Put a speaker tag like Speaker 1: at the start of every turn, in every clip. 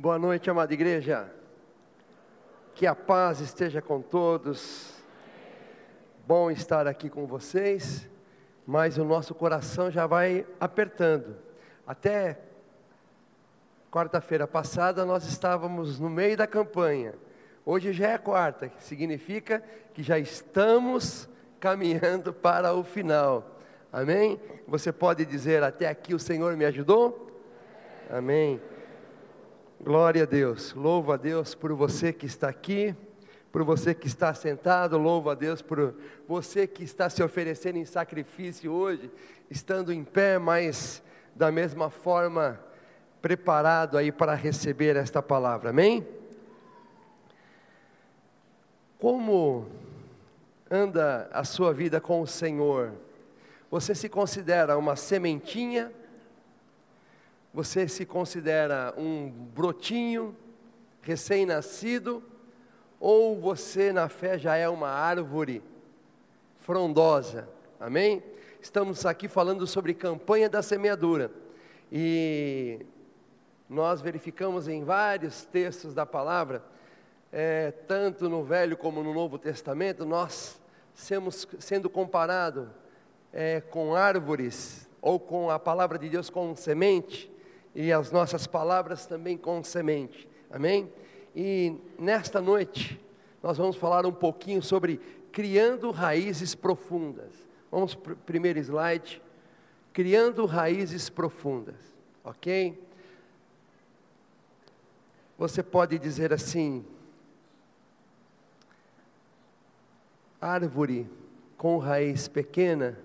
Speaker 1: Boa noite, amada igreja. Que a paz esteja com todos. Bom estar aqui com vocês, mas o nosso coração já vai apertando. Até quarta-feira passada nós estávamos no meio da campanha. Hoje já é quarta, que significa que já estamos caminhando para o final. Amém? Você pode dizer até aqui o Senhor me ajudou? Amém. Glória a Deus. Louvo a Deus por você que está aqui, por você que está sentado, louvo a Deus por você que está se oferecendo em sacrifício hoje, estando em pé, mas da mesma forma preparado aí para receber esta palavra. Amém? Como anda a sua vida com o Senhor? Você se considera uma sementinha você se considera um brotinho recém-nascido ou você na fé já é uma árvore frondosa? Amém? Estamos aqui falando sobre campanha da semeadura. E nós verificamos em vários textos da palavra, é, tanto no Velho como no Novo Testamento, nós sendo comparados é, com árvores, ou com a palavra de Deus com semente, e as nossas palavras também com semente. Amém? E nesta noite nós vamos falar um pouquinho sobre criando raízes profundas. Vamos para o primeiro slide. Criando raízes profundas. Ok? Você pode dizer assim: árvore com raiz pequena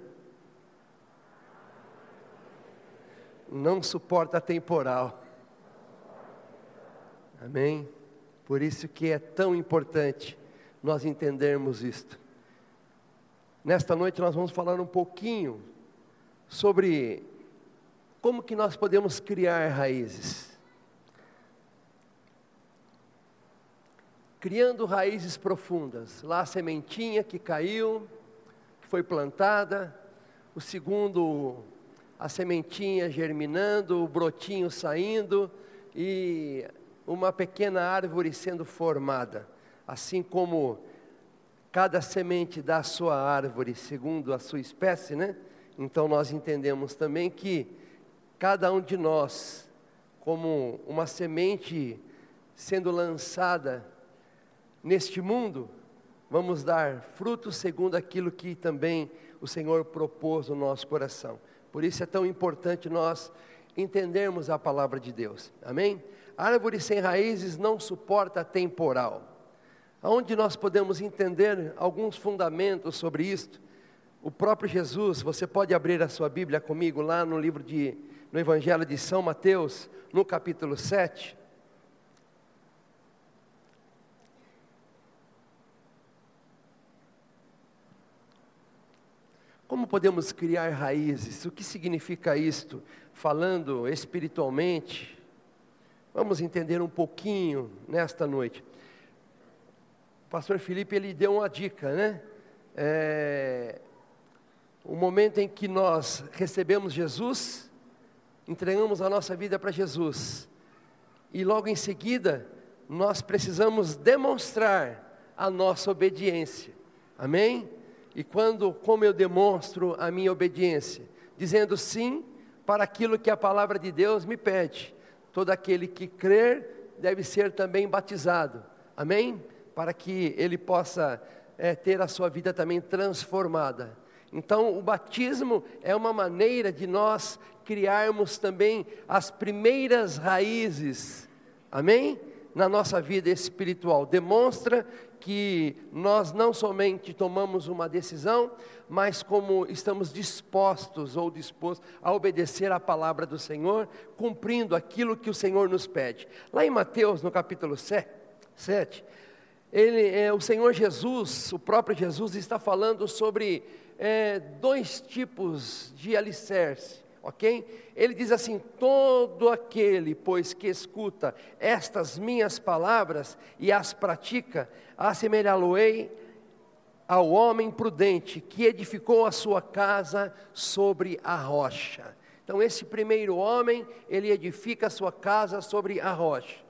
Speaker 1: não suporta temporal. Amém? Por isso que é tão importante nós entendermos isto. Nesta noite nós vamos falar um pouquinho sobre como que nós podemos criar raízes. Criando raízes profundas. Lá a sementinha que caiu, que foi plantada, o segundo a sementinha germinando, o brotinho saindo e uma pequena árvore sendo formada. Assim como cada semente dá a sua árvore segundo a sua espécie, né? Então nós entendemos também que cada um de nós, como uma semente sendo lançada neste mundo, vamos dar frutos segundo aquilo que também o Senhor propôs no nosso coração. Por isso é tão importante nós entendermos a palavra de Deus. Amém? A árvore sem raízes não suporta temporal. Aonde nós podemos entender alguns fundamentos sobre isto? O próprio Jesus, você pode abrir a sua Bíblia comigo lá no livro de no Evangelho de São Mateus, no capítulo 7. Como podemos criar raízes? O que significa isto? Falando espiritualmente, vamos entender um pouquinho nesta noite. O pastor Felipe ele deu uma dica, né? É, o momento em que nós recebemos Jesus, entregamos a nossa vida para Jesus, e logo em seguida nós precisamos demonstrar a nossa obediência. Amém? E quando, como eu demonstro a minha obediência? Dizendo sim para aquilo que a palavra de Deus me pede. Todo aquele que crer deve ser também batizado. Amém? Para que ele possa é, ter a sua vida também transformada. Então, o batismo é uma maneira de nós criarmos também as primeiras raízes. Amém? Na nossa vida espiritual. Demonstra que nós não somente tomamos uma decisão, mas como estamos dispostos ou dispostos a obedecer à palavra do Senhor, cumprindo aquilo que o Senhor nos pede. Lá em Mateus, no capítulo 7, ele, é, o Senhor Jesus, o próprio Jesus, está falando sobre é, dois tipos de alicerce ok? Ele diz assim: todo aquele, pois, que escuta estas minhas palavras e as pratica, assemelhá-lo-ei ao homem prudente que edificou a sua casa sobre a rocha. Então, esse primeiro homem, ele edifica a sua casa sobre a rocha.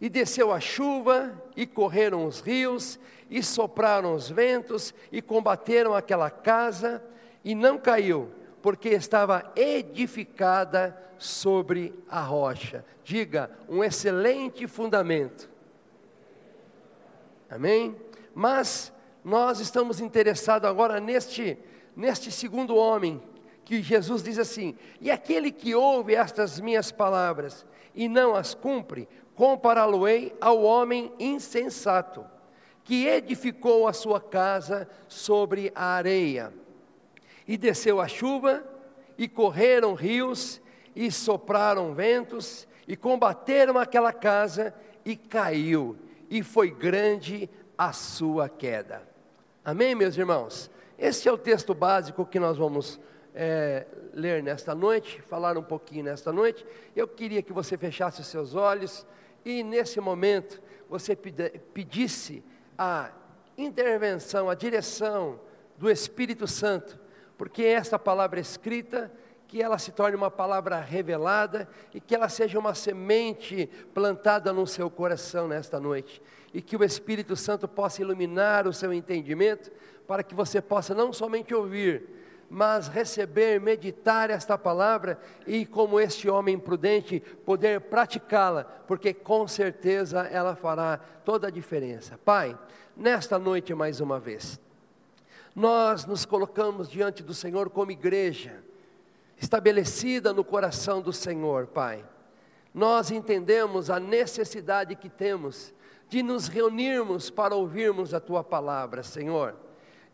Speaker 1: E desceu a chuva, e correram os rios, e sopraram os ventos, e combateram aquela casa, e não caiu, porque estava edificada sobre a rocha. Diga, um excelente fundamento. Amém? Mas nós estamos interessados agora neste, neste segundo homem, que Jesus diz assim: E aquele que ouve estas minhas palavras e não as cumpre, compará-lo-ei ao homem insensato, que edificou a sua casa sobre a areia. E desceu a chuva, e correram rios, e sopraram ventos, e combateram aquela casa, e caiu, e foi grande a sua queda. Amém, meus irmãos? Esse é o texto básico que nós vamos é, ler nesta noite, falar um pouquinho nesta noite. Eu queria que você fechasse os seus olhos e nesse momento você pedisse a intervenção, a direção do Espírito Santo, porque esta palavra escrita, que ela se torne uma palavra revelada e que ela seja uma semente plantada no seu coração nesta noite, e que o Espírito Santo possa iluminar o seu entendimento, para que você possa não somente ouvir, mas receber, meditar esta palavra e, como este homem prudente, poder praticá-la, porque com certeza ela fará toda a diferença. Pai, nesta noite mais uma vez, nós nos colocamos diante do Senhor como igreja, estabelecida no coração do Senhor, Pai. Nós entendemos a necessidade que temos de nos reunirmos para ouvirmos a tua palavra, Senhor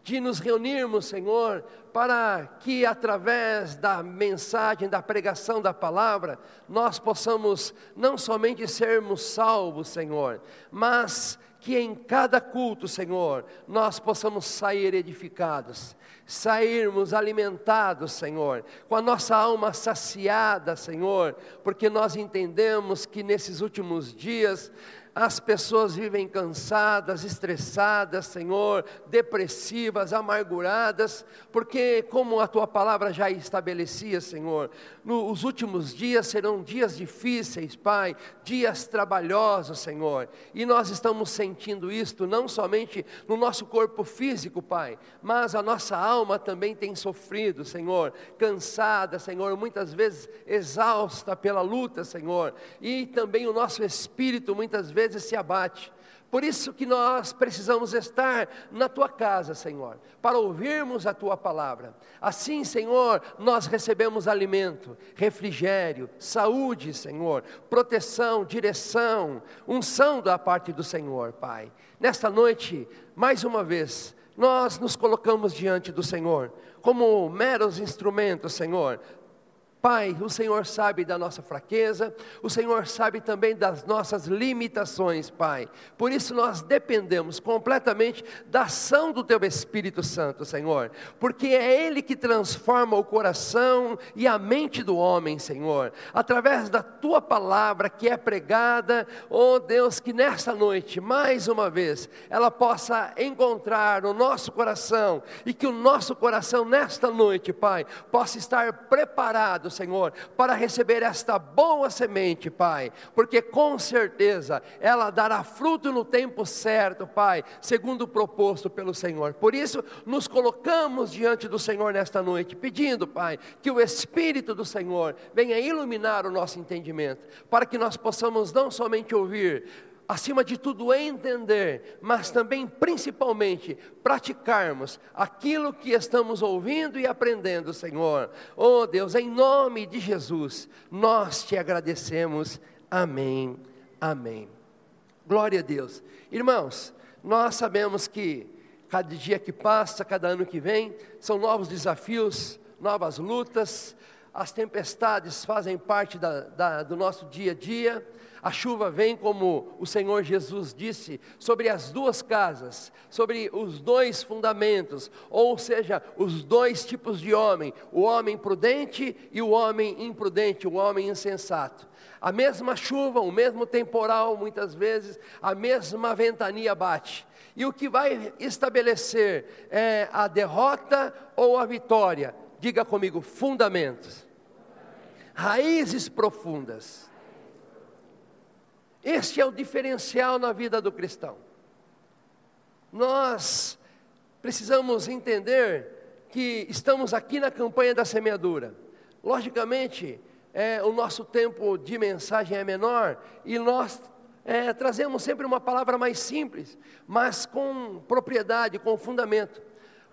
Speaker 1: de nos reunirmos, Senhor, para que através da mensagem, da pregação da palavra, nós possamos não somente sermos salvos, Senhor, mas que em cada culto, Senhor, nós possamos sair edificados, sairmos alimentados, Senhor, com a nossa alma saciada, Senhor, porque nós entendemos que nesses últimos dias as pessoas vivem cansadas, estressadas, Senhor, depressivas, amarguradas, porque, como a tua palavra já estabelecia, Senhor, nos últimos dias serão dias difíceis, Pai, dias trabalhosos, Senhor, e nós estamos sentindo isto não somente no nosso corpo físico, Pai, mas a nossa alma também tem sofrido, Senhor, cansada, Senhor, muitas vezes exausta pela luta, Senhor, e também o nosso espírito muitas vezes vezes se abate. Por isso que nós precisamos estar na tua casa, Senhor, para ouvirmos a tua palavra. Assim, Senhor, nós recebemos alimento, refrigério, saúde, Senhor, proteção, direção, unção da parte do Senhor, Pai. Nesta noite, mais uma vez, nós nos colocamos diante do Senhor como meros instrumentos, Senhor, Pai, o Senhor sabe da nossa fraqueza, o Senhor sabe também das nossas limitações, Pai. Por isso nós dependemos completamente da ação do Teu Espírito Santo, Senhor, porque é Ele que transforma o coração e a mente do homem, Senhor, através da Tua palavra que é pregada, oh Deus, que nesta noite, mais uma vez, ela possa encontrar o nosso coração e que o nosso coração nesta noite, Pai, possa estar preparado Senhor, para receber esta boa semente, Pai, porque com certeza ela dará fruto no tempo certo, Pai, segundo o proposto pelo Senhor. Por isso, nos colocamos diante do Senhor nesta noite, pedindo, Pai, que o Espírito do Senhor venha iluminar o nosso entendimento, para que nós possamos não somente ouvir, acima de tudo, entender, mas também, principalmente, praticarmos aquilo que estamos ouvindo e aprendendo, Senhor. Oh Deus, em nome de Jesus, nós te agradecemos. Amém. Amém. Glória a Deus. Irmãos, nós sabemos que cada dia que passa, cada ano que vem, são novos desafios, novas lutas, as tempestades fazem parte da, da, do nosso dia a dia a chuva vem, como o Senhor Jesus disse, sobre as duas casas, sobre os dois fundamentos, ou seja, os dois tipos de homem: o homem prudente e o homem imprudente, o homem insensato. A mesma chuva, o mesmo temporal, muitas vezes, a mesma ventania bate. E o que vai estabelecer é a derrota ou a vitória? Diga comigo: fundamentos, raízes profundas. Este é o diferencial na vida do cristão. Nós precisamos entender que estamos aqui na campanha da semeadura. Logicamente, é, o nosso tempo de mensagem é menor e nós é, trazemos sempre uma palavra mais simples, mas com propriedade, com fundamento.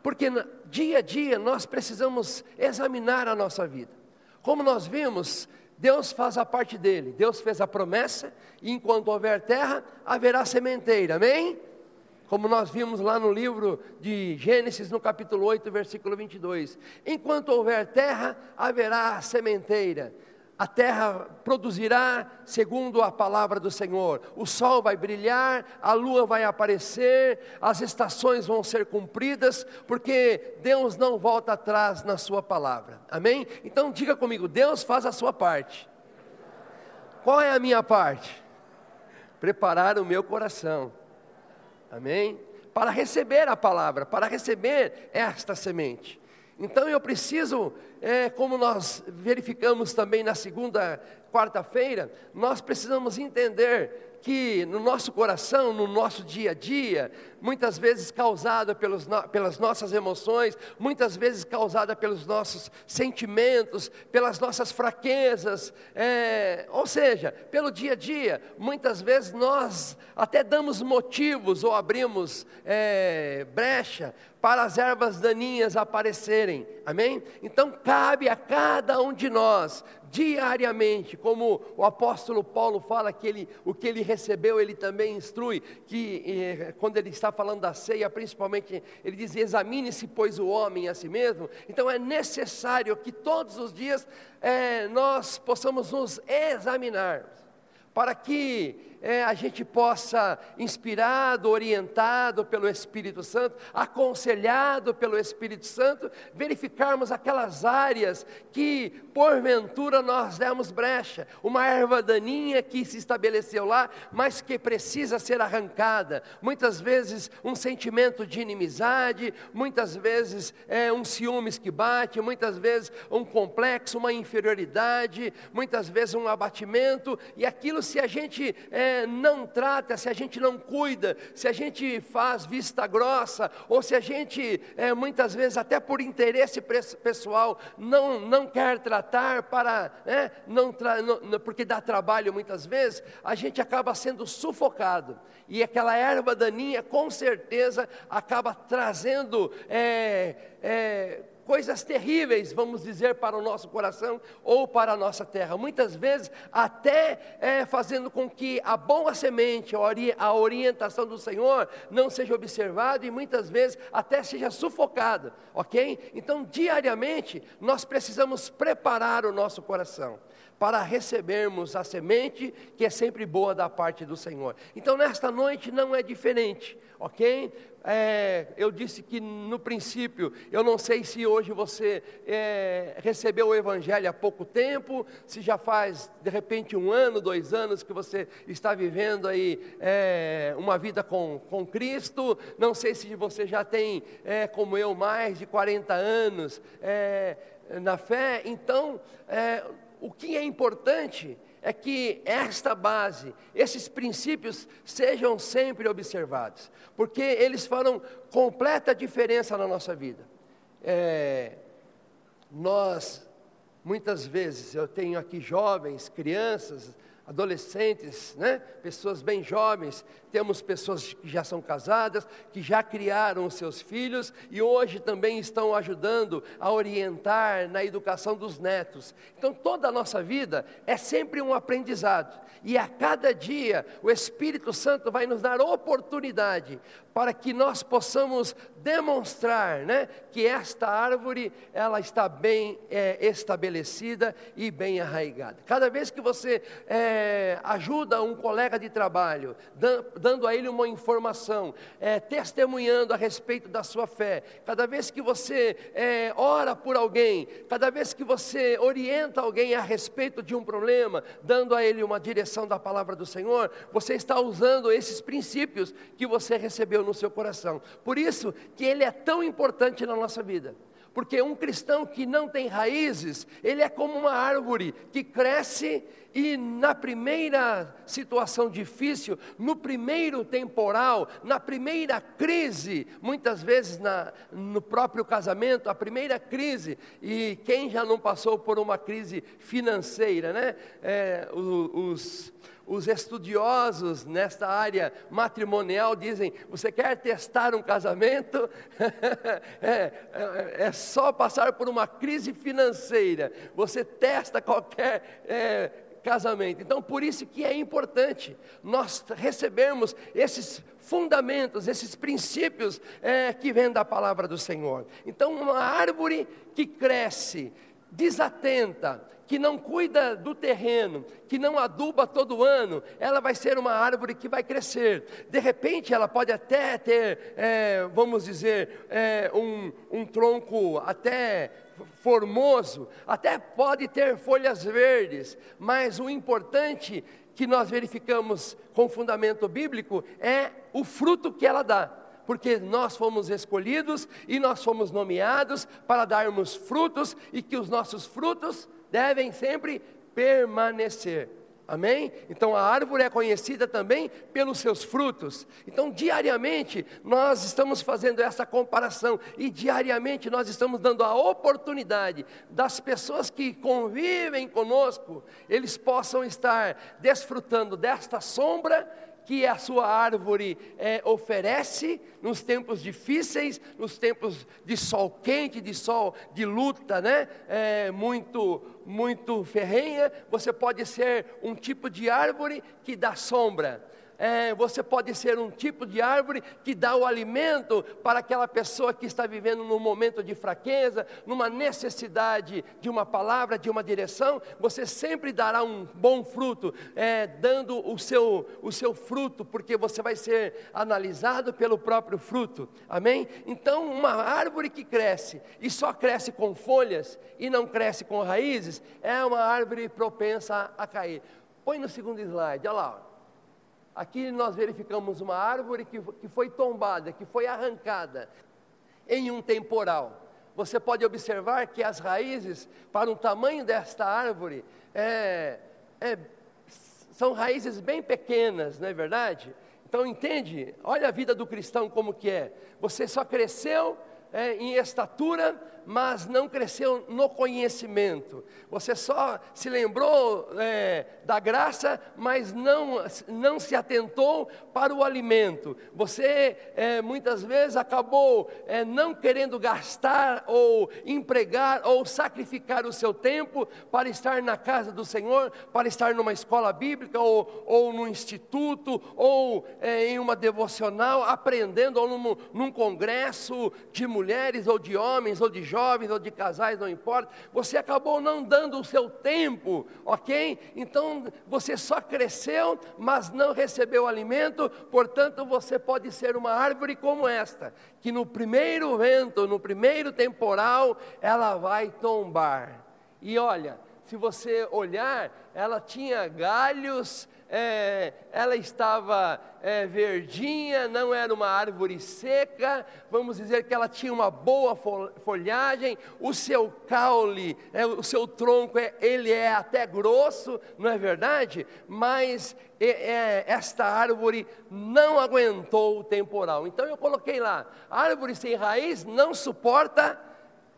Speaker 1: Porque dia a dia nós precisamos examinar a nossa vida. Como nós vimos, Deus faz a parte dele. Deus fez a promessa, e enquanto houver terra, haverá sementeira. Amém? Como nós vimos lá no livro de Gênesis, no capítulo 8, versículo 22. Enquanto houver terra, haverá sementeira a terra produzirá segundo a palavra do Senhor. O sol vai brilhar, a lua vai aparecer, as estações vão ser cumpridas, porque Deus não volta atrás na sua palavra. Amém? Então diga comigo, Deus faz a sua parte. Qual é a minha parte? Preparar o meu coração. Amém? Para receber a palavra, para receber esta semente. Então eu preciso, é, como nós verificamos também na segunda quarta-feira, nós precisamos entender que no nosso coração, no nosso dia a dia, muitas vezes causada pelos, pelas nossas emoções, muitas vezes causada pelos nossos sentimentos, pelas nossas fraquezas, é, ou seja, pelo dia a dia, muitas vezes nós até damos motivos ou abrimos é, brecha para as ervas daninhas aparecerem, amém? Então cabe a cada um de nós diariamente, como o apóstolo Paulo fala que ele, o que ele recebeu, ele também instrui, que eh, quando ele está falando da ceia, principalmente, ele diz: examine-se, pois, o homem a si mesmo. Então é necessário que todos os dias eh, nós possamos nos examinar, para que é, a gente possa, inspirado, orientado pelo Espírito Santo, aconselhado pelo Espírito Santo, verificarmos aquelas áreas que, porventura, nós demos brecha, uma erva daninha que se estabeleceu lá, mas que precisa ser arrancada. Muitas vezes, um sentimento de inimizade, muitas vezes, é, um ciúmes que bate, muitas vezes, um complexo, uma inferioridade, muitas vezes, um abatimento, e aquilo, se a gente. É, não trata, se a gente não cuida, se a gente faz vista grossa, ou se a gente, é, muitas vezes, até por interesse pessoal, não, não quer tratar para, é, não, tra, não porque dá trabalho muitas vezes, a gente acaba sendo sufocado. E aquela erva daninha, com certeza, acaba trazendo. É, é, coisas terríveis, vamos dizer, para o nosso coração ou para a nossa terra. Muitas vezes, até é, fazendo com que a boa semente, a orientação do Senhor, não seja observada e muitas vezes até seja sufocada, ok? Então, diariamente, nós precisamos preparar o nosso coração para recebermos a semente que é sempre boa da parte do Senhor. Então, nesta noite não é diferente, ok? É, eu disse que no princípio, eu não sei se hoje você é, recebeu o Evangelho há pouco tempo, se já faz de repente um ano, dois anos que você está vivendo aí é, uma vida com, com Cristo, não sei se você já tem, é, como eu, mais de 40 anos é, na fé, então é, o que é importante é que esta base, esses princípios sejam sempre observados, porque eles farão completa diferença na nossa vida. É, nós, muitas vezes, eu tenho aqui jovens, crianças, adolescentes, né? pessoas bem jovens, temos pessoas que já são casadas, que já criaram os seus filhos e hoje também estão ajudando a orientar na educação dos netos. Então toda a nossa vida é sempre um aprendizado e a cada dia o Espírito Santo vai nos dar oportunidade para que nós possamos demonstrar, né, que esta árvore ela está bem é, estabelecida e bem arraigada. Cada vez que você é, ajuda um colega de trabalho, dando a ele uma informação, é, testemunhando a respeito da sua fé, cada vez que você é, ora por alguém, cada vez que você orienta alguém a respeito de um problema, dando a ele uma direção da palavra do Senhor, você está usando esses princípios que você recebeu no seu coração. Por isso que ele é tão importante na nossa vida. Porque um cristão que não tem raízes, ele é como uma árvore que cresce e na primeira situação difícil, no primeiro temporal, na primeira crise, muitas vezes na, no próprio casamento, a primeira crise, e quem já não passou por uma crise financeira, né? É, os, os estudiosos nesta área matrimonial dizem: você quer testar um casamento? é, é, é, só passar por uma crise financeira. Você testa qualquer é, casamento. Então, por isso que é importante nós recebermos esses fundamentos, esses princípios é, que vêm da palavra do Senhor. Então, uma árvore que cresce desatenta, que não cuida do terreno, que não aduba todo ano, ela vai ser uma árvore que vai crescer. De repente, ela pode até ter, é, vamos dizer, é, um, um tronco até formoso, até pode ter folhas verdes, mas o importante que nós verificamos com fundamento bíblico é o fruto que ela dá. Porque nós fomos escolhidos e nós fomos nomeados para darmos frutos e que os nossos frutos devem sempre permanecer. Amém? Então a árvore é conhecida também pelos seus frutos. Então, diariamente, nós estamos fazendo essa comparação e diariamente nós estamos dando a oportunidade das pessoas que convivem conosco, eles possam estar desfrutando desta sombra que a sua árvore é, oferece nos tempos difíceis, nos tempos de sol quente, de sol de luta, né? É, muito, muito ferrenha. Você pode ser um tipo de árvore que dá sombra é, você pode ser um tipo de árvore que dá o alimento para aquela pessoa que está vivendo num momento de fraqueza, numa necessidade de uma palavra, de uma direção. Você sempre dará um bom fruto, é, dando o seu, o seu fruto, porque você vai ser analisado pelo próprio fruto. Amém? Então, uma árvore que cresce e só cresce com folhas e não cresce com raízes, é uma árvore propensa a cair. Põe no segundo slide, olha lá. Aqui nós verificamos uma árvore que, que foi tombada, que foi arrancada em um temporal. Você pode observar que as raízes, para o tamanho desta árvore, é, é, são raízes bem pequenas, não é verdade? Então entende? Olha a vida do cristão como que é. Você só cresceu é, em estatura, mas não cresceu no conhecimento. Você só se lembrou é, da graça, mas não, não se atentou para o alimento. Você é, muitas vezes acabou é, não querendo gastar ou empregar ou sacrificar o seu tempo para estar na casa do Senhor, para estar numa escola bíblica ou, ou num instituto ou é, em uma devocional, aprendendo ou num, num congresso de mulheres ou de homens ou de jovens jovens ou de casais, não importa, você acabou não dando o seu tempo, ok? Então você só cresceu, mas não recebeu alimento, portanto você pode ser uma árvore como esta, que no primeiro vento, no primeiro temporal, ela vai tombar. E olha, se você olhar, ela tinha galhos, é, ela estava é, verdinha, não era uma árvore seca, vamos dizer que ela tinha uma boa folhagem, o seu caule, é, o seu tronco, é, ele é até grosso, não é verdade? Mas é, esta árvore não aguentou o temporal. Então eu coloquei lá: árvore sem raiz não suporta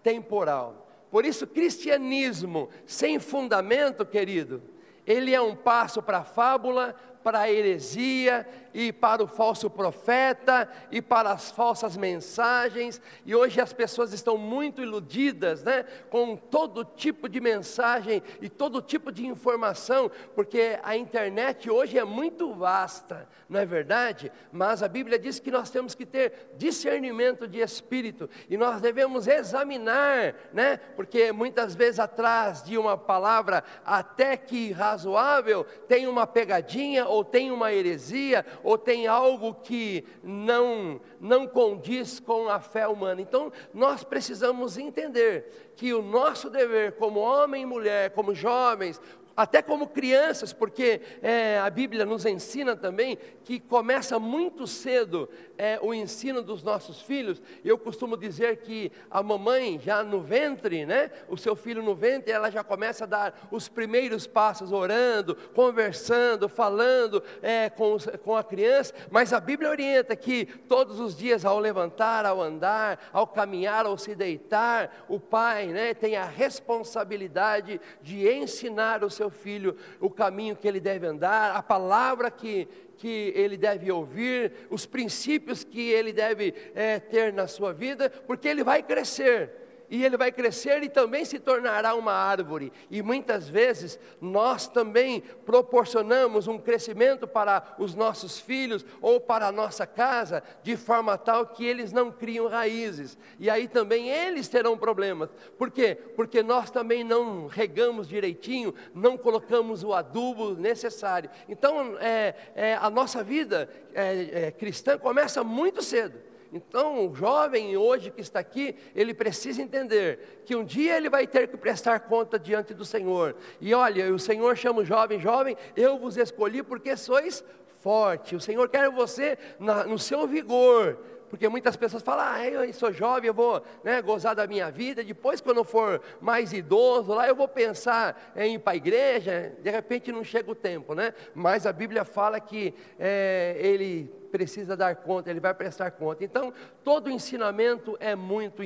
Speaker 1: temporal. Por isso, cristianismo sem fundamento, querido, ele é um passo para a fábula, para a heresia e para o falso profeta e para as falsas mensagens. E hoje as pessoas estão muito iludidas, né, com todo tipo de mensagem e todo tipo de informação, porque a internet hoje é muito vasta, não é verdade? Mas a Bíblia diz que nós temos que ter discernimento de espírito e nós devemos examinar, né? Porque muitas vezes atrás de uma palavra até que razoável tem uma pegadinha ou tem uma heresia, ou tem algo que não, não condiz com a fé humana. Então, nós precisamos entender que o nosso dever, como homem e mulher, como jovens, até como crianças, porque é, a Bíblia nos ensina também que começa muito cedo é, o ensino dos nossos filhos. Eu costumo dizer que a mamãe, já no ventre, né, o seu filho no ventre, ela já começa a dar os primeiros passos, orando, conversando, falando é, com, com a criança, mas a Bíblia orienta que todos os dias, ao levantar, ao andar, ao caminhar, ao se deitar, o pai né, tem a responsabilidade de ensinar o seu filho o caminho que ele deve andar, a palavra que, que ele deve ouvir, os princípios que ele deve é, ter na sua vida, porque ele vai crescer e ele vai crescer e também se tornará uma árvore. E muitas vezes nós também proporcionamos um crescimento para os nossos filhos ou para a nossa casa, de forma tal que eles não criam raízes. E aí também eles terão problemas. Por quê? Porque nós também não regamos direitinho, não colocamos o adubo necessário. Então, é, é a nossa vida é, é cristã começa muito cedo. Então, o jovem hoje que está aqui, ele precisa entender que um dia ele vai ter que prestar conta diante do Senhor. E olha, o Senhor chama o jovem, jovem, eu vos escolhi porque sois forte. O Senhor quer você na, no seu vigor. Porque muitas pessoas falam, ah, eu sou jovem, eu vou né, gozar da minha vida, depois quando eu for mais idoso, lá eu vou pensar em ir para a igreja, de repente não chega o tempo, né? Mas a Bíblia fala que é, ele precisa dar conta, ele vai prestar conta. Então, todo ensinamento é muito,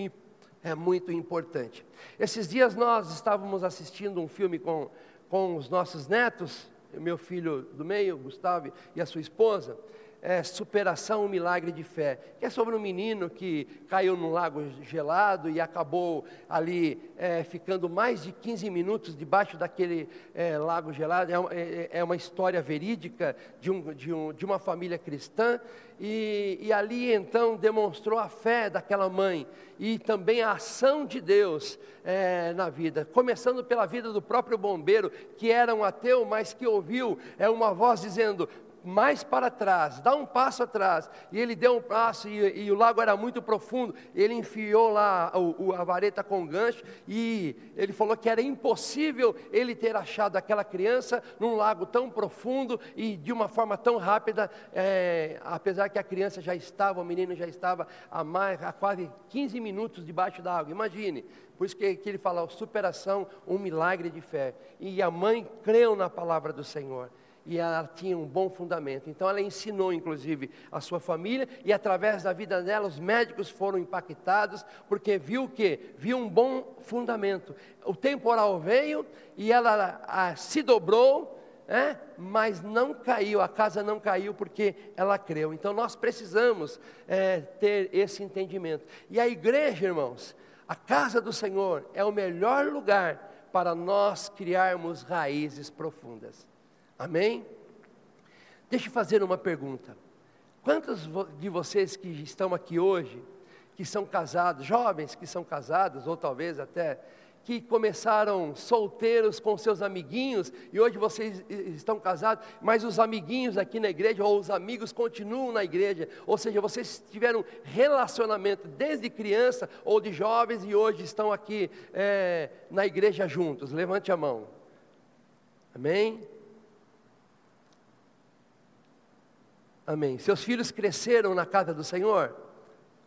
Speaker 1: é muito importante. Esses dias nós estávamos assistindo um filme com, com os nossos netos, meu filho do meio, Gustavo, e a sua esposa, é, superação, um milagre de fé, que é sobre um menino que caiu num lago gelado e acabou ali é, ficando mais de 15 minutos debaixo daquele é, lago gelado. É, é, é, uma história verídica de, um, de, um, de uma família cristã. E, e, ali então demonstrou a fé daquela mãe e também a ação de Deus é, na vida, começando pela vida do próprio bombeiro, que era um ateu, mas que ouviu é, uma voz dizendo: mais para trás, dá um passo atrás. E ele deu um passo e, e o lago era muito profundo. Ele enfiou lá o, o, a vareta com gancho e ele falou que era impossível ele ter achado aquela criança num lago tão profundo e de uma forma tão rápida, é, apesar que a criança já estava, o menino já estava há, mais, quase 15 minutos debaixo da água. Imagine, por isso que, que ele fala, superação, um milagre de fé. E a mãe creu na palavra do Senhor e ela tinha um bom fundamento. Então ela ensinou, inclusive, a sua família e através da vida dela os médicos foram impactados porque viu o que viu um bom fundamento. O temporal veio e ela a, se dobrou. É, mas não caiu, a casa não caiu porque ela creu. Então nós precisamos é, ter esse entendimento. E a igreja, irmãos, a casa do Senhor é o melhor lugar para nós criarmos raízes profundas. Amém? Deixa eu fazer uma pergunta. Quantos de vocês que estão aqui hoje, que são casados, jovens que são casados, ou talvez até que começaram solteiros com seus amiguinhos e hoje vocês estão casados, mas os amiguinhos aqui na igreja ou os amigos continuam na igreja, ou seja, vocês tiveram relacionamento desde criança ou de jovens e hoje estão aqui é, na igreja juntos. Levante a mão. Amém? Amém. Seus filhos cresceram na casa do Senhor?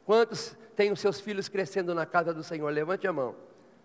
Speaker 1: Quantos têm os seus filhos crescendo na casa do Senhor? Levante a mão.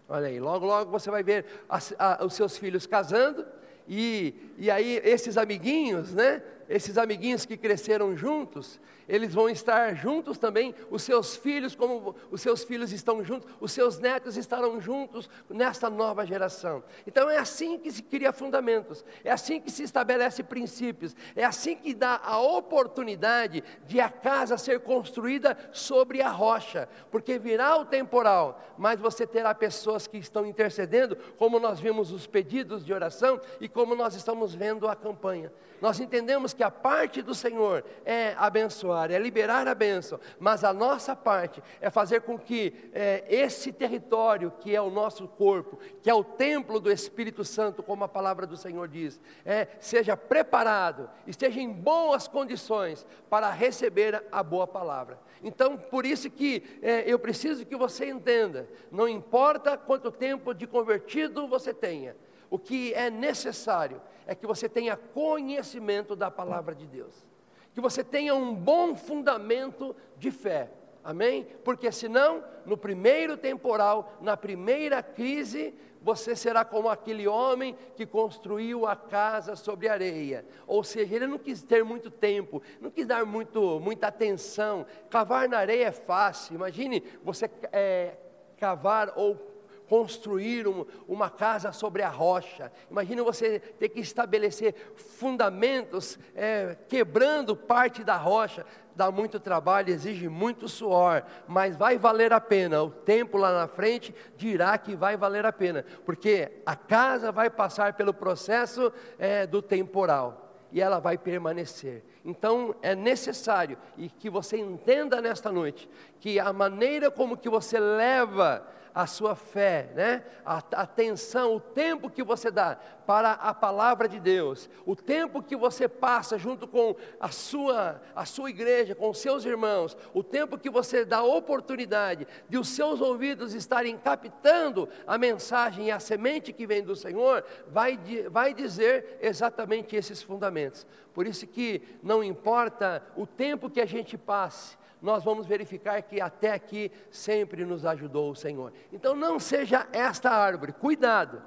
Speaker 1: Olha aí, logo, logo você vai ver as, a, os seus filhos casando, e, e aí esses amiguinhos, né? Esses amiguinhos que cresceram juntos, eles vão estar juntos também, os seus filhos, como os seus filhos estão juntos, os seus netos estarão juntos nesta nova geração. Então é assim que se cria fundamentos, é assim que se estabelece princípios, é assim que dá a oportunidade de a casa ser construída sobre a rocha, porque virá o temporal, mas você terá pessoas que estão intercedendo, como nós vimos os pedidos de oração e como nós estamos vendo a campanha. Nós entendemos que a parte do Senhor é abençoar é liberar a bênção, mas a nossa parte é fazer com que é, esse território, que é o nosso corpo, que é o templo do Espírito Santo, como a palavra do Senhor diz, é, seja preparado, esteja em boas condições para receber a boa palavra. Então, por isso que é, eu preciso que você entenda: não importa quanto tempo de convertido você tenha, O que é necessário é que você tenha conhecimento da palavra de Deus, que você tenha um bom fundamento de fé. Amém? Porque senão, no primeiro temporal, na primeira crise, você será como aquele homem que construiu a casa sobre areia. Ou seja, ele não quis ter muito tempo, não quis dar muito, muita atenção. Cavar na areia é fácil. Imagine você é, cavar ou construir um, uma casa sobre a rocha. Imagine você ter que estabelecer fundamentos, é, quebrando parte da rocha. Dá muito trabalho, exige muito suor, mas vai valer a pena. O tempo lá na frente dirá que vai valer a pena, porque a casa vai passar pelo processo é, do temporal e ela vai permanecer. Então é necessário e que você entenda nesta noite que a maneira como que você leva a sua fé, né? a atenção, o tempo que você dá para a palavra de Deus, o tempo que você passa junto com a sua, a sua igreja, com seus irmãos, o tempo que você dá oportunidade de os seus ouvidos estarem captando a mensagem e a semente que vem do Senhor, vai, vai dizer exatamente esses fundamentos. Por isso que não importa o tempo que a gente passe, nós vamos verificar que até aqui sempre nos ajudou o Senhor. Então não seja esta árvore, cuidado,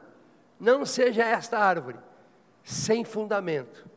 Speaker 1: não seja esta árvore sem fundamento.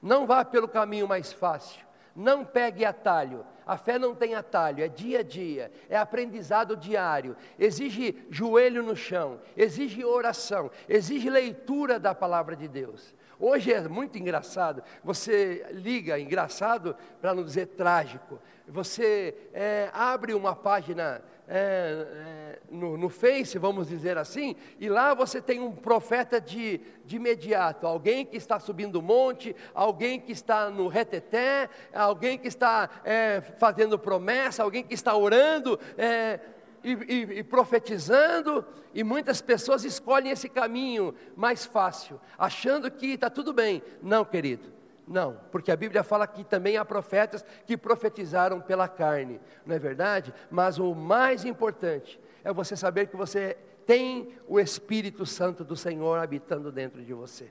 Speaker 1: Não vá pelo caminho mais fácil, não pegue atalho. A fé não tem atalho, é dia a dia, é aprendizado diário, exige joelho no chão, exige oração, exige leitura da palavra de Deus. Hoje é muito engraçado, você liga, engraçado para não dizer trágico, você é, abre uma página é, é, no, no, Face, vamos dizer assim, e lá você tem um profeta de, de imediato, alguém que está subindo o monte, alguém que está no reteté, alguém que está é, fazendo promessa, alguém que está orando, é, e, e, e, profetizando, e muitas pessoas escolhem esse caminho mais fácil, achando que está tudo bem. Não, querido, não, porque a Bíblia fala que também há profetas que profetizaram pela carne, não é verdade? Mas o mais importante é você saber que você tem o Espírito Santo do Senhor habitando dentro de você.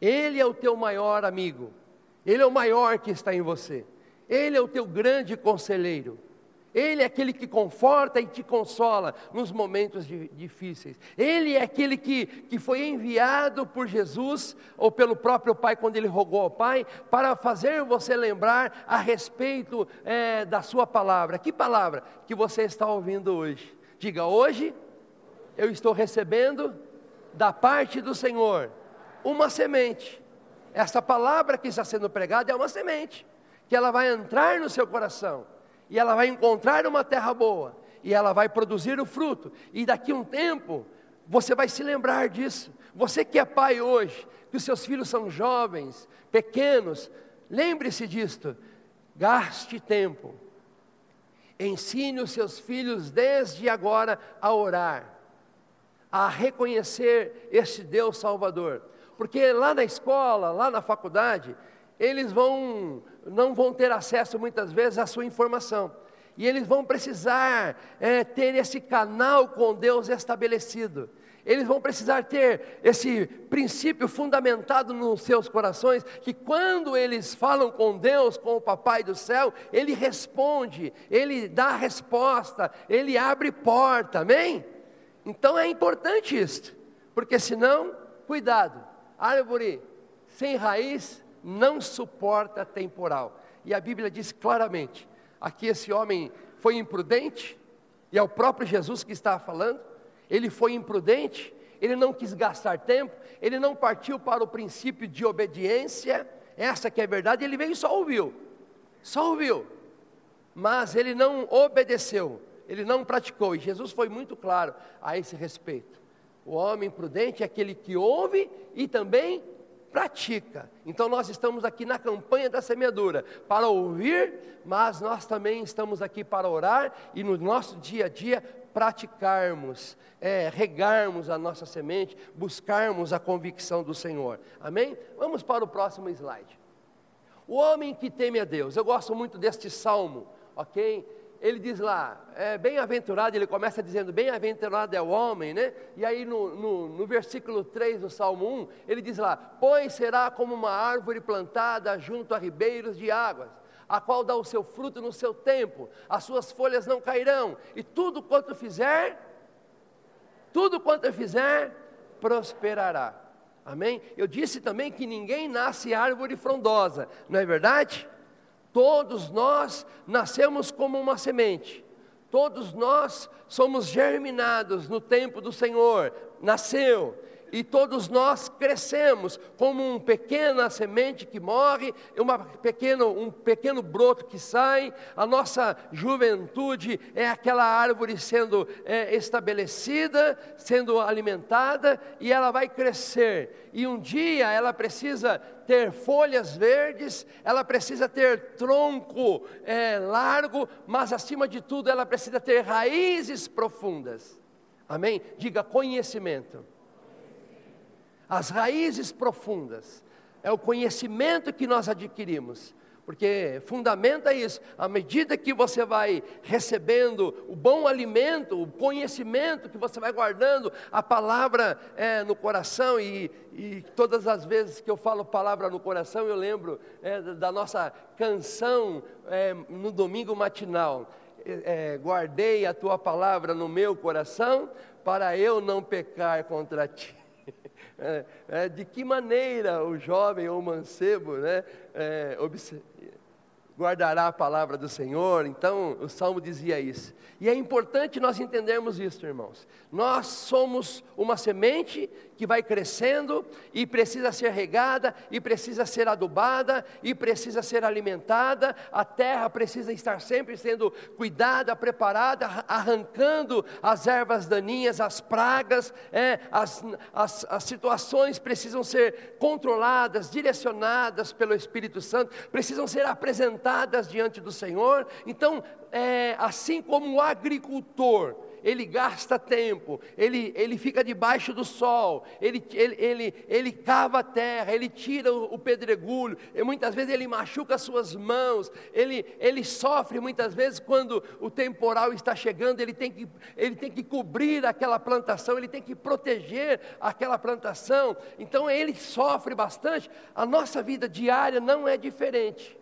Speaker 1: Ele é o teu maior amigo, ele é o maior que está em você, ele é o teu grande conselheiro. Ele é aquele que conforta e te consola nos momentos difíceis. Ele é aquele que, que foi enviado por Jesus ou pelo próprio Pai, quando ele rogou ao Pai, para fazer você lembrar a respeito é, da Sua palavra. Que palavra que você está ouvindo hoje? Diga, hoje eu estou recebendo da parte do Senhor uma semente. Essa palavra que está sendo pregada é uma semente, que ela vai entrar no seu coração e ela vai encontrar uma terra boa, e ela vai produzir o fruto, e daqui a um tempo, você vai se lembrar disso. Você que é pai hoje, que os seus filhos são jovens, pequenos, lembre-se disto, gaste tempo, ensine os seus filhos desde agora a orar, a reconhecer este Deus Salvador, porque lá na escola, lá na faculdade, eles vão, não vão ter acesso muitas vezes à sua informação. E eles vão precisar é, ter esse canal com Deus estabelecido. Eles vão precisar ter esse princípio fundamentado nos seus corações, que quando eles falam com Deus, com o Papai do céu, Ele responde, Ele dá resposta, Ele abre porta, amém? Então é importante isso, porque senão, cuidado, árvore sem raiz não suporta temporal. E a Bíblia diz claramente: aqui esse homem foi imprudente, e é o próprio Jesus que está falando, ele foi imprudente, ele não quis gastar tempo, ele não partiu para o princípio de obediência, essa que é verdade, ele veio e só ouviu, só ouviu, mas ele não obedeceu, ele não praticou, e Jesus foi muito claro a esse respeito. O homem prudente é aquele que ouve e também pratica. Então nós estamos aqui na campanha da semeadura para ouvir, mas nós também estamos aqui para orar e no nosso dia a dia praticarmos, é, regarmos a nossa semente, buscarmos a convicção do Senhor. Amém? Vamos para o próximo slide. O homem que teme a Deus. Eu gosto muito deste salmo, ok? Ele diz lá, é, bem-aventurado, ele começa dizendo, bem-aventurado é o homem, né? E aí no, no, no, versículo 3 do Salmo 1, ele diz lá, pois será como uma árvore plantada junto a ribeiros de águas, a qual dá o seu fruto no seu tempo, as suas folhas não cairão, e tudo quanto fizer, tudo quanto fizer, prosperará. Amém? Eu disse também que ninguém nasce árvore frondosa, não é verdade? Todos nós nascemos como uma semente. Todos nós somos germinados no tempo do Senhor. Nasceu, e todos nós crescemos como uma pequena semente que morre, uma pequeno, um pequeno broto que sai, a nossa juventude é aquela árvore sendo é, estabelecida, sendo alimentada, e ela vai crescer, e um dia ela precisa ter folhas verdes, ela precisa ter tronco é, largo, mas acima de tudo ela precisa ter raízes profundas. Amém? Diga conhecimento as raízes profundas, é o conhecimento que nós adquirimos, porque fundamenta isso, à medida que você vai recebendo o bom alimento, o conhecimento que você vai guardando, a palavra é, no coração, e, e, todas as vezes que eu falo palavra no coração, eu lembro é, da nossa canção é, no domingo matinal. É, guardei a tua palavra no meu coração, para eu não pecar contra ti. É, é, de que maneira o jovem ou o mancebo né, é, guardará a palavra do Senhor? Então, o salmo dizia isso. E é importante nós entendermos isso, irmãos. Nós somos uma semente que vai crescendo e precisa ser regada, e precisa ser adubada, e precisa ser alimentada. A terra precisa estar sempre sendo cuidada, preparada, arrancando as ervas daninhas, as pragas, é, as, as, as situações precisam ser controladas, direcionadas pelo Espírito Santo, precisam ser apresentadas diante do Senhor. Então, é, assim como o agricultor, ele gasta tempo, ele, ele fica debaixo do sol, ele, ele, ele, ele cava a terra, ele tira o, o pedregulho, muitas vezes ele machuca as suas mãos, ele, ele sofre muitas vezes quando o temporal está chegando, ele tem, que, ele tem que cobrir aquela plantação, ele tem que proteger aquela plantação, então ele sofre bastante. A nossa vida diária não é diferente,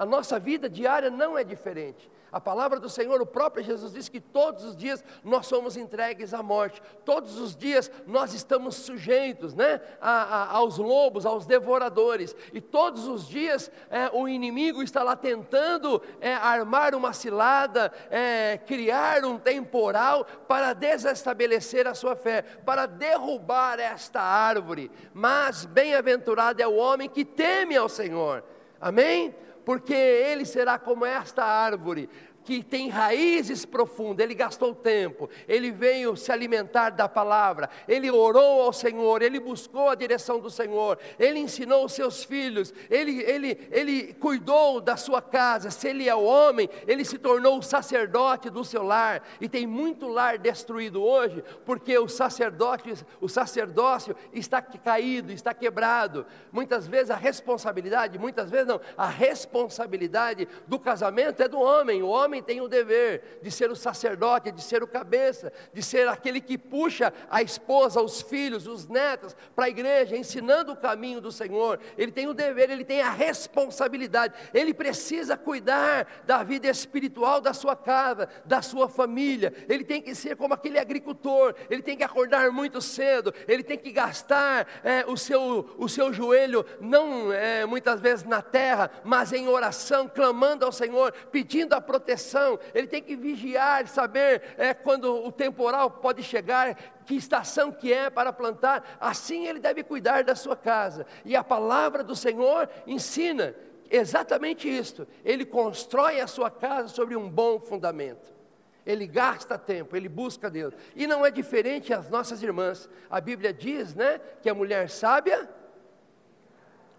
Speaker 1: a nossa vida diária não é diferente. A palavra do Senhor, o próprio Jesus disse que todos os dias nós somos entregues à morte, todos os dias nós estamos sujeitos né, a, a, aos lobos, aos devoradores, e todos os dias é, o inimigo está lá tentando é, armar uma cilada, é, criar um temporal para desestabelecer a sua fé, para derrubar esta árvore. Mas bem-aventurado é o homem que teme ao Senhor, amém? Porque ele será como esta árvore, que tem raízes profundas, ele gastou tempo, ele veio se alimentar da palavra, ele orou ao Senhor, ele buscou a direção do Senhor, ele ensinou os seus filhos, ele, ele, ele cuidou da sua casa. Se ele é homem, ele se tornou o sacerdote do seu lar, e tem muito lar destruído hoje, porque o sacerdote, o sacerdócio está caído, está quebrado. Muitas vezes a responsabilidade, muitas vezes não, a responsabilidade do casamento é do homem, o homem homem tem o dever de ser o sacerdote, de ser o cabeça, de ser aquele que puxa a esposa, os filhos, os netos para a igreja, ensinando o caminho do Senhor. Ele tem o dever, ele tem a responsabilidade, ele precisa cuidar da vida espiritual da sua casa, da sua família. Ele tem que ser como aquele agricultor, ele tem que acordar muito cedo, ele tem que gastar é, o, seu, o seu joelho, não é, muitas vezes na terra, mas em oração, clamando ao Senhor, pedindo a proteção direção, ele tem que vigiar, saber é, quando o temporal pode chegar, que estação que é para plantar, assim ele deve cuidar da sua casa. E a palavra do Senhor ensina exatamente isto. Ele constrói a sua casa sobre um bom fundamento. Ele gasta tempo, ele busca Deus. E não é diferente as nossas irmãs. A Bíblia diz, né, que a mulher sábia,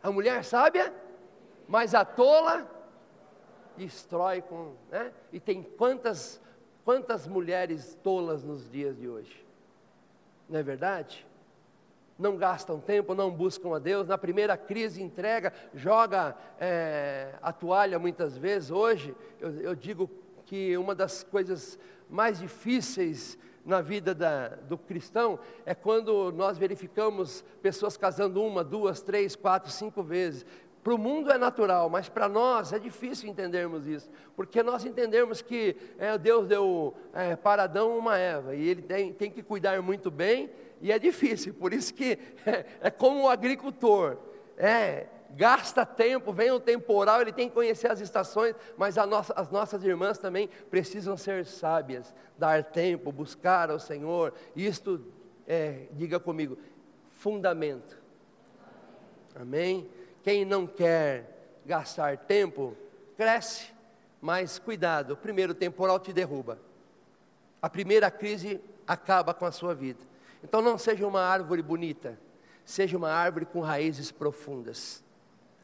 Speaker 1: a mulher sábia, mas a tola destrói com, né? E tem quantas quantas mulheres tolas nos dias de hoje? Não é verdade? Não gastam tempo, não buscam a Deus. Na primeira crise, entrega, joga é, a toalha muitas vezes. Hoje, eu, eu digo que uma das coisas mais difíceis na vida da, do cristão é quando nós verificamos pessoas casando uma, duas, três, quatro, cinco vezes. Para o mundo é natural, mas para nós é difícil entendermos isso, porque nós entendemos que é, Deus deu é, para Adão uma Eva, e ele tem, tem que cuidar muito bem, e é difícil, por isso que é, é como o agricultor, é, gasta tempo, vem o temporal, ele tem que conhecer as estações, mas nossa, as nossas irmãs também precisam ser sábias, dar tempo, buscar ao Senhor, isto, é, diga comigo, fundamento, amém? Quem não quer gastar tempo, cresce, mas cuidado, o primeiro temporal te derruba. A primeira crise acaba com a sua vida. Então não seja uma árvore bonita, seja uma árvore com raízes profundas.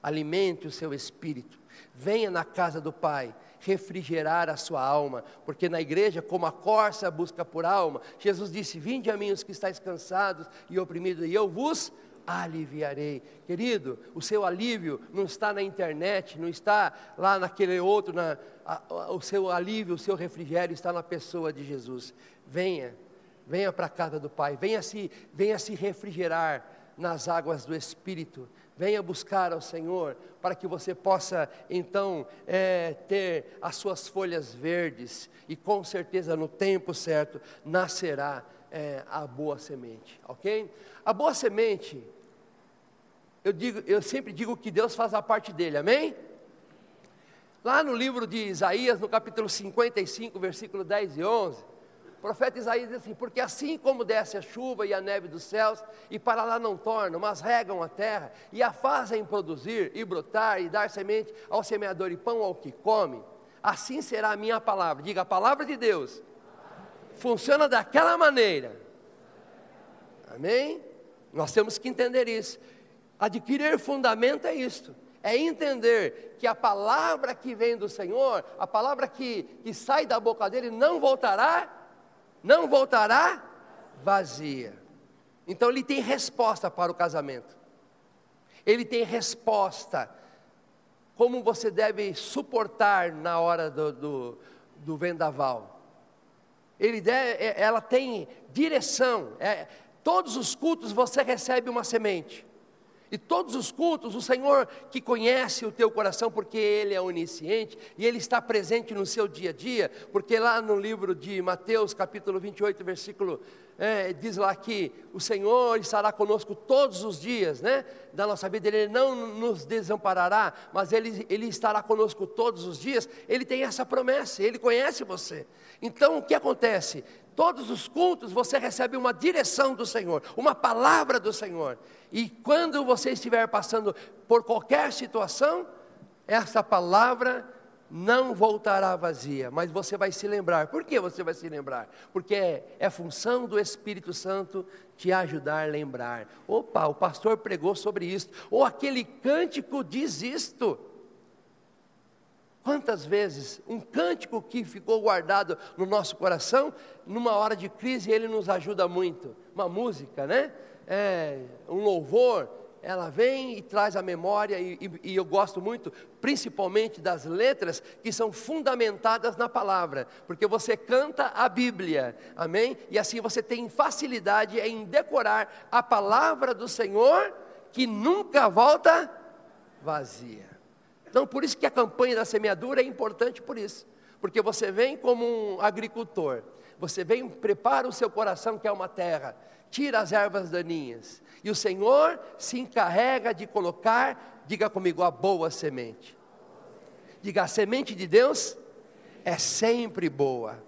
Speaker 1: Alimente o seu espírito. Venha na casa do Pai refrigerar a sua alma, porque na igreja, como a corça busca por alma, Jesus disse: Vinde a mim os que estáis cansados e oprimidos, e eu vos aliviarei. Querido, o seu alívio não está na internet, não está lá naquele outro, na, a, o seu alívio, o seu refrigério está na pessoa de Jesus. Venha, venha para a casa do Pai, venha se, venha se refrigerar nas águas do Espírito. Venha buscar ao Senhor para que você possa então é, ter as suas folhas verdes e com certeza no tempo certo nascerá é, a boa semente, ok? A boa semente eu, digo, eu sempre digo que Deus faz a parte dele, amém? Lá no livro de Isaías, no capítulo 55, versículo 10 e 11, o profeta Isaías diz assim: Porque assim como desce a chuva e a neve dos céus, e para lá não tornam, mas regam a terra, e a fazem produzir, e brotar, e dar semente ao semeador e pão ao que come, assim será a minha palavra. Diga, a palavra de Deus funciona daquela maneira. Amém? Nós temos que entender isso. Adquirir fundamento é isto, é entender que a palavra que vem do Senhor, a palavra que, que sai da boca dele, não voltará, não voltará vazia. Então ele tem resposta para o casamento, ele tem resposta, como você deve suportar na hora do, do, do vendaval. Ele deve, é, ela tem direção, é, todos os cultos você recebe uma semente. E todos os cultos, o Senhor que conhece o teu coração, porque Ele é onisciente e Ele está presente no seu dia a dia, porque lá no livro de Mateus, capítulo 28, versículo, é, diz lá que o Senhor estará conosco todos os dias, né, da nossa vida, Ele não nos desamparará, mas Ele, Ele estará conosco todos os dias, Ele tem essa promessa, Ele conhece você. Então o que acontece? Todos os cultos você recebe uma direção do Senhor, uma palavra do Senhor. E quando você estiver passando por qualquer situação, essa palavra não voltará vazia, mas você vai se lembrar. Por que você vai se lembrar? Porque é, é, função do Espírito Santo te ajudar a lembrar. Opa, o pastor pregou sobre isso. Ou aquele cântico diz isto. Quantas vezes um cântico que ficou guardado no nosso coração, numa hora de crise, ele nos ajuda muito. Uma música, né? É, um louvor, ela vem e traz a memória, e, e, e, eu gosto muito, principalmente das letras que são fundamentadas na palavra, porque você canta a Bíblia, amém? E assim você tem facilidade em decorar a palavra do Senhor, que nunca volta vazia. Então, por isso que a campanha da semeadura é importante por isso. Porque você vem como um agricultor, você vem, prepara o seu coração, que é uma terra, tira as ervas daninhas, e o Senhor se encarrega de colocar, diga comigo, a boa semente. Diga, a semente de Deus é sempre boa,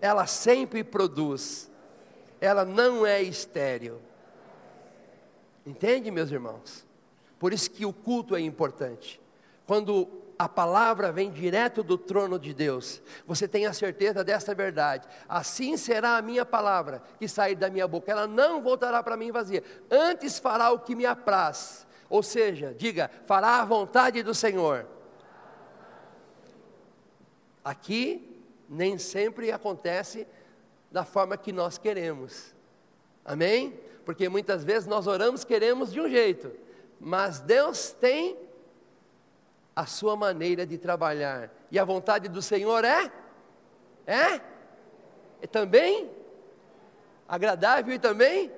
Speaker 1: ela sempre produz, ela não é estéril. Entende, meus irmãos? Por isso que o culto é importante quando a palavra vem direto do trono de Deus, você tem a certeza dessa verdade. Assim será a minha palavra que sair da minha boca, ela não voltará para mim vazia, antes fará o que me apraz. Ou seja, diga, fará a vontade do Senhor. Aqui nem sempre acontece da forma que nós queremos. Amém? Porque muitas vezes nós oramos, queremos de um jeito, mas Deus tem a sua maneira de trabalhar. E a vontade do Senhor é É? E também? Agradável e também?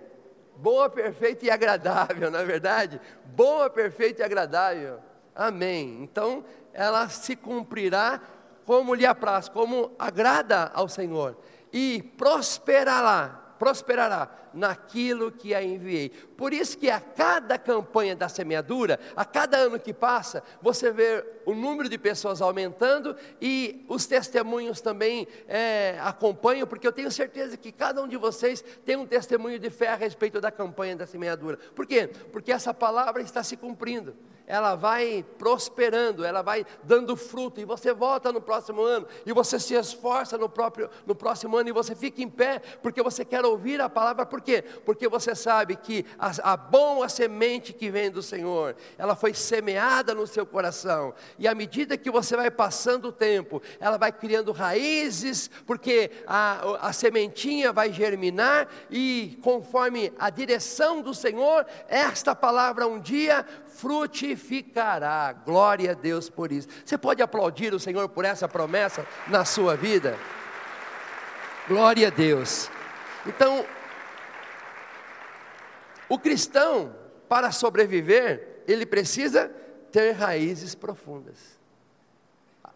Speaker 1: Boa, perfeita e agradável, não é verdade? Boa, perfeita e agradável. Amém. Então, ela se cumprirá como lhe apraz, como agrada ao Senhor, e prosperará prosperará naquilo que a enviei. Por isso que a cada campanha da semeadura, a cada ano que passa, você vê o número de pessoas aumentando e os testemunhos também é, acompanham, porque eu tenho certeza que cada um de vocês tem um testemunho de fé a respeito da campanha da semeadura. Por quê? Porque essa palavra está se cumprindo ela vai prosperando, ela vai dando fruto, e você volta no próximo ano, e você se esforça no, próprio, no próximo ano, e você fica em pé, porque você quer ouvir a palavra, quê? Porque você sabe que a, a boa semente que vem do Senhor, ela foi semeada no seu coração, e à medida que você vai passando o tempo, ela vai criando raízes, porque a, a sementinha vai germinar, e conforme a direção do Senhor, esta palavra um dia frutificará. Glória a Deus por isso. Você pode aplaudir o Senhor por essa promessa na sua vida? Glória a Deus. Então, o cristão, para sobreviver, ele precisa ter raízes profundas.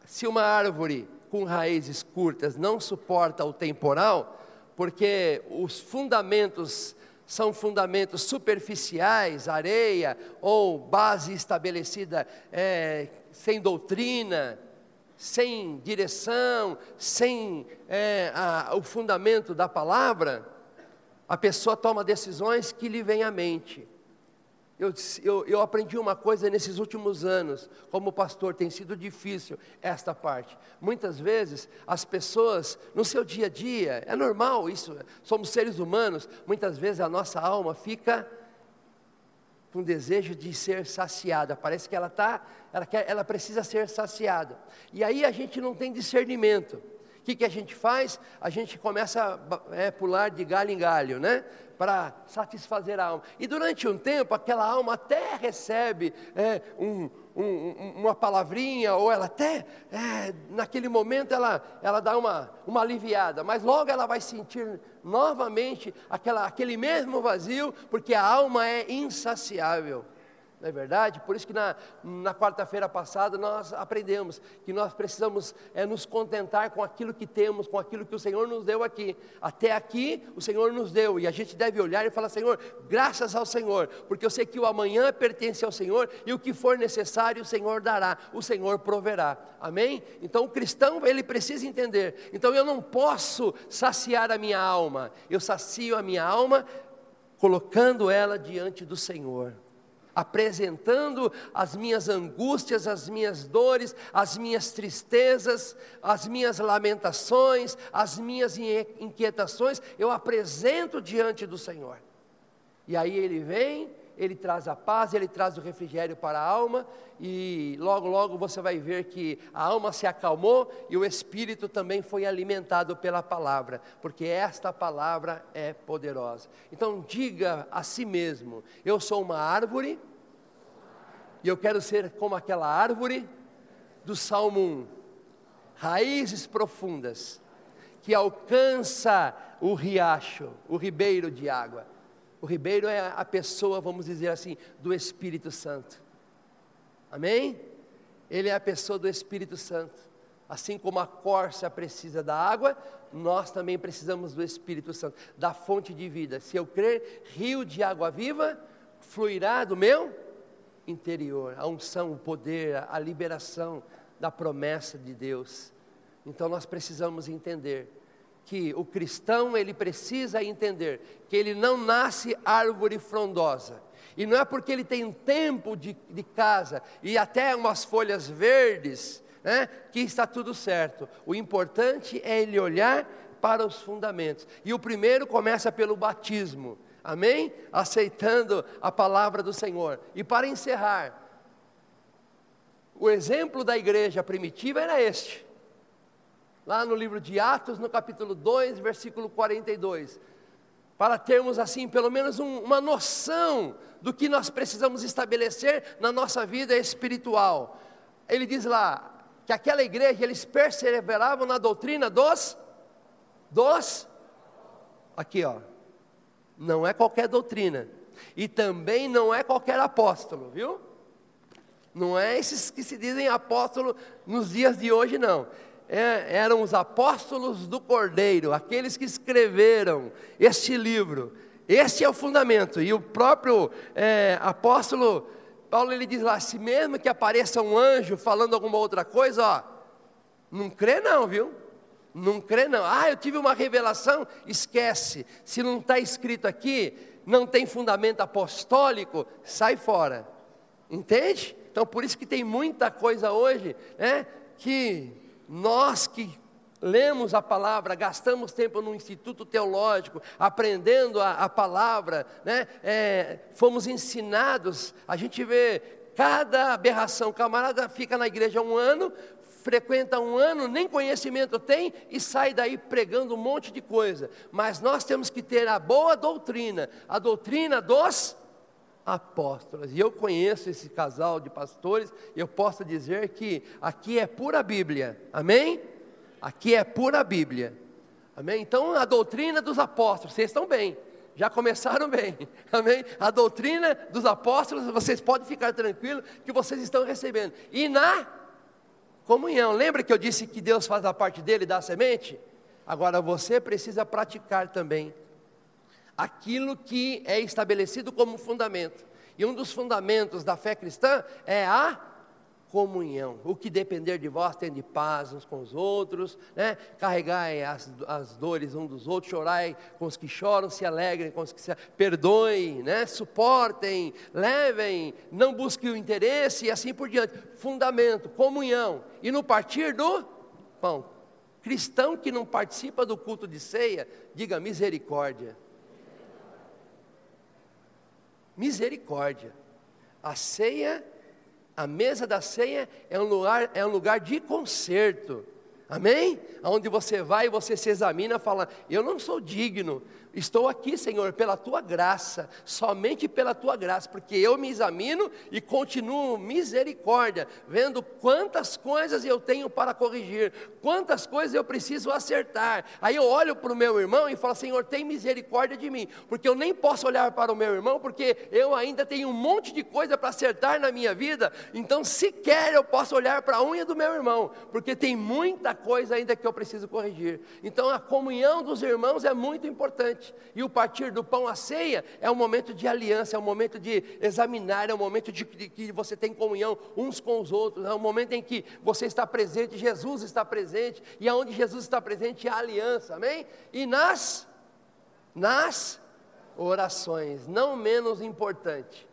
Speaker 1: Se uma árvore com raízes curtas não suporta o temporal, porque os fundamentos são fundamentos superficiais, areia, ou base estabelecida é, sem doutrina, sem direção, sem é, a, o fundamento da palavra, a pessoa toma decisões que lhe vêm à mente. Eu, eu, eu, aprendi uma coisa nesses últimos anos, como pastor, tem sido difícil esta parte. Muitas vezes as pessoas, no seu dia a dia, é normal isso, somos seres humanos, muitas vezes a nossa alma fica com desejo de ser saciada, parece que ela está, ela, quer, ela precisa ser saciada. E aí a gente não tem discernimento. Que, que a gente faz? A gente começa a é, pular de galho em galho, né? para satisfazer a alma. E durante um tempo, aquela alma até recebe é, um, um, uma palavrinha, ou ela até, é, naquele momento, ela, ela dá uma, uma aliviada, mas logo ela vai sentir novamente aquela, aquele mesmo vazio, porque a alma é insaciável. Não é verdade? Por isso que na, na quarta-feira passada nós aprendemos que nós precisamos é, nos contentar com aquilo que temos, com aquilo que o Senhor nos deu aqui. Até aqui o Senhor nos deu, e a gente deve olhar e falar: Senhor, graças ao Senhor, porque eu sei que o amanhã pertence ao Senhor e o que for necessário o Senhor dará, o Senhor proverá. Amém? Então o cristão ele precisa entender. Então eu não posso saciar a minha alma, eu sacio a minha alma colocando ela diante do Senhor apresentando as minhas angústias, as minhas dores, as minhas tristezas, as minhas lamentações, as minhas inquietações, eu apresento diante do Senhor. E aí ele vem, ele traz a paz, ele traz o refrigério para a alma, e logo, logo você vai ver que a alma se acalmou e o espírito também foi alimentado pela palavra, porque esta palavra é poderosa. Então diga a si mesmo: eu sou uma árvore e eu quero ser como aquela árvore do Salmo 1, raízes profundas, que alcança o riacho, o ribeiro de água. O ribeiro é a pessoa, vamos dizer assim, do Espírito Santo. Amém? Ele é a pessoa do Espírito Santo. Assim como a corça precisa da água, nós também precisamos do Espírito Santo, da fonte de vida. Se eu crer, rio de água viva fluirá do meu interior, a unção, o poder, a liberação da promessa de Deus. Então nós precisamos entender que o cristão ele precisa entender que ele não nasce árvore frondosa. E não é porque ele tem tempo de, de casa e até umas folhas verdes, né, que está tudo certo. O importante é ele olhar para os fundamentos. E o primeiro começa pelo batismo. Amém? Aceitando a palavra do Senhor. E para encerrar, o exemplo da igreja primitiva era este. Lá no livro de Atos, no capítulo 2, versículo 42. Para termos assim, pelo menos um, uma noção do que nós precisamos estabelecer na nossa vida espiritual. Ele diz lá: que aquela igreja eles perseveravam na doutrina dos dos aqui ó. Não é qualquer doutrina e também não é qualquer apóstolo, viu? Não é esses que se dizem apóstolo nos dias de hoje não. É, eram os apóstolos do Cordeiro, aqueles que escreveram este livro. Esse é o fundamento. E o próprio é, apóstolo Paulo ele diz lá: se mesmo que apareça um anjo falando alguma outra coisa, ó, não crê não, viu? Não crê não. Ah, eu tive uma revelação, esquece. Se não está escrito aqui, não tem fundamento apostólico, sai fora. Entende? Então por isso que tem muita coisa hoje, né? Que nós que lemos a palavra, gastamos tempo no instituto teológico, aprendendo a, a palavra, né? É, fomos ensinados, a gente vê cada aberração, o camarada fica na igreja um ano, frequenta um ano, nem conhecimento tem e sai daí pregando um monte de coisa. Mas nós temos que ter a boa doutrina, a doutrina dos apóstolos. E eu conheço esse casal de pastores, eu posso dizer que aqui é pura Bíblia. Amém? Aqui é pura Bíblia. Amém? Então, a doutrina dos apóstolos, vocês estão bem. Já começaram bem, amém? A doutrina dos apóstolos, vocês podem ficar tranquilos que vocês estão recebendo. E na comunhão, lembra que eu disse que Deus faz a parte dele da semente? Agora você precisa praticar também aquilo que é estabelecido como fundamento. E um dos fundamentos da fé cristã é a comunhão. O que depender de vós, tem de paz uns com os outros, né? carregai as, as dores uns dos outros, chorai com os que choram, se alegrem com os que se perdoem, né? suportem, levem, não busquem o interesse e assim por diante. Fundamento, comunhão. E no partir do pão. Cristão que não participa do culto de ceia, diga misericórdia. Misericórdia. A ceia a mesa da ceia é um lugar, é um lugar de conserto. Amém? Aonde você vai e você se examina, fala: Eu não sou digno, Estou aqui, Senhor, pela tua graça, somente pela tua graça, porque eu me examino e continuo misericórdia, vendo quantas coisas eu tenho para corrigir, quantas coisas eu preciso acertar. Aí eu olho para o meu irmão e falo: Senhor, tem misericórdia de mim, porque eu nem posso olhar para o meu irmão, porque eu ainda tenho um monte de coisa para acertar na minha vida, então sequer eu posso olhar para a unha do meu irmão, porque tem muita coisa ainda que eu preciso corrigir. Então a comunhão dos irmãos é muito importante. E o partir do pão à ceia é um momento de aliança, é um momento de examinar, é um momento de, de que você tem comunhão uns com os outros, é um momento em que você está presente, Jesus está presente, e aonde Jesus está presente há aliança, amém? E nas, nas orações, não menos importante,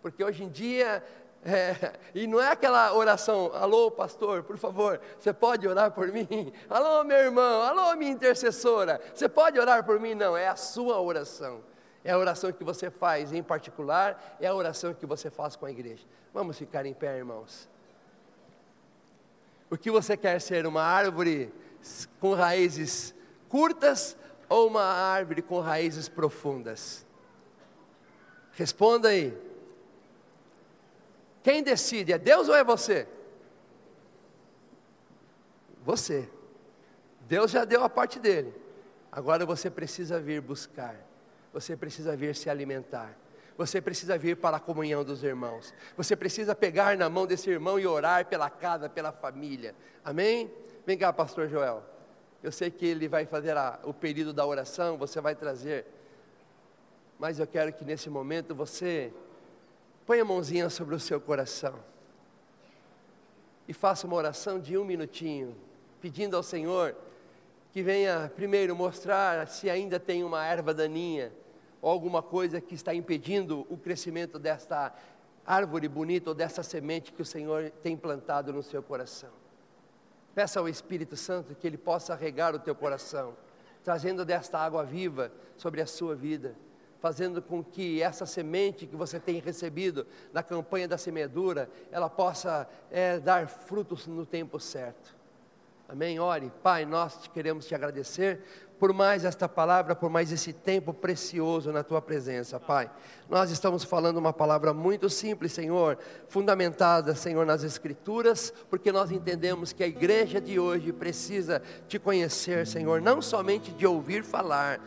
Speaker 1: porque hoje em dia é, e não é aquela oração, alô pastor, por favor, você pode orar por mim? Alô meu irmão, alô minha intercessora, você pode orar por mim? Não, é a sua oração. É a oração que você faz em particular, é a oração que você faz com a igreja. Vamos ficar em pé, irmãos. O que você quer ser? Uma árvore com raízes curtas ou uma árvore com raízes profundas? Responda aí. Quem decide? É Deus ou é você? Você. Deus já deu a parte dele. Agora você precisa vir buscar. Você precisa vir se alimentar. Você precisa vir para a comunhão dos irmãos. Você precisa pegar na mão desse irmão e orar pela casa, pela família. Amém? Vem cá, pastor Joel. Eu sei que ele vai fazer a, o período da oração, você vai trazer. Mas eu quero que nesse momento você Põe a mãozinha sobre o seu coração. E faça uma oração de um minutinho, pedindo ao Senhor que venha primeiro mostrar se ainda tem uma erva daninha ou alguma coisa que está impedindo o crescimento desta árvore bonita ou dessa semente que o Senhor tem plantado no seu coração. Peça ao Espírito Santo que ele possa regar o teu coração, trazendo desta água viva sobre a sua vida fazendo com que essa semente que você tem recebido na campanha da semeadura, ela possa é, dar frutos no tempo certo. Amém? Ore, Pai, nós te queremos te agradecer por mais esta palavra, por mais esse tempo precioso na tua presença, Pai. Nós estamos falando uma palavra muito simples, Senhor, fundamentada, Senhor, nas Escrituras, porque nós entendemos que a igreja de hoje precisa te conhecer, Senhor, não somente de ouvir falar,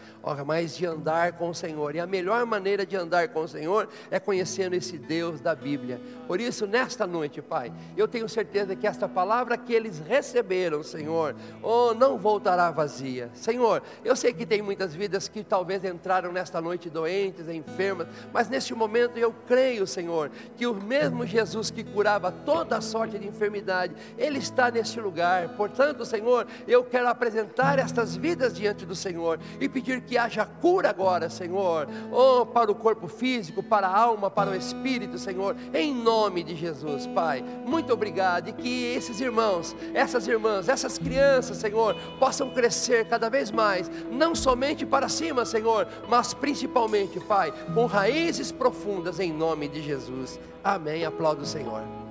Speaker 1: mas de andar com o Senhor. E a melhor maneira de andar com o Senhor é conhecendo esse Deus da Bíblia. Por isso, nesta noite, Pai, eu tenho certeza que esta palavra que eles receberam, Senhor, oh, não voltará vazia. Senhor, eu sei que tem muitas vidas que talvez entraram nesta noite doentes, enfermas, mas neste momento eu creio, Senhor, que o mesmo Jesus que curava toda sorte de enfermidade, Ele está neste lugar. Portanto, Senhor, eu quero apresentar estas vidas diante do Senhor e pedir que haja cura agora, Senhor, oh, para o corpo físico, para a alma, para o espírito, Senhor, em nome de Jesus, Pai. Muito obrigado e que esses irmãos, essas irmãs, essas crianças, Senhor, possam crescer cada vez mais, não somente para cima, Senhor, mas principalmente, Pai, com raízes profundas em nome de Jesus. Amém. Aplaudo o Senhor.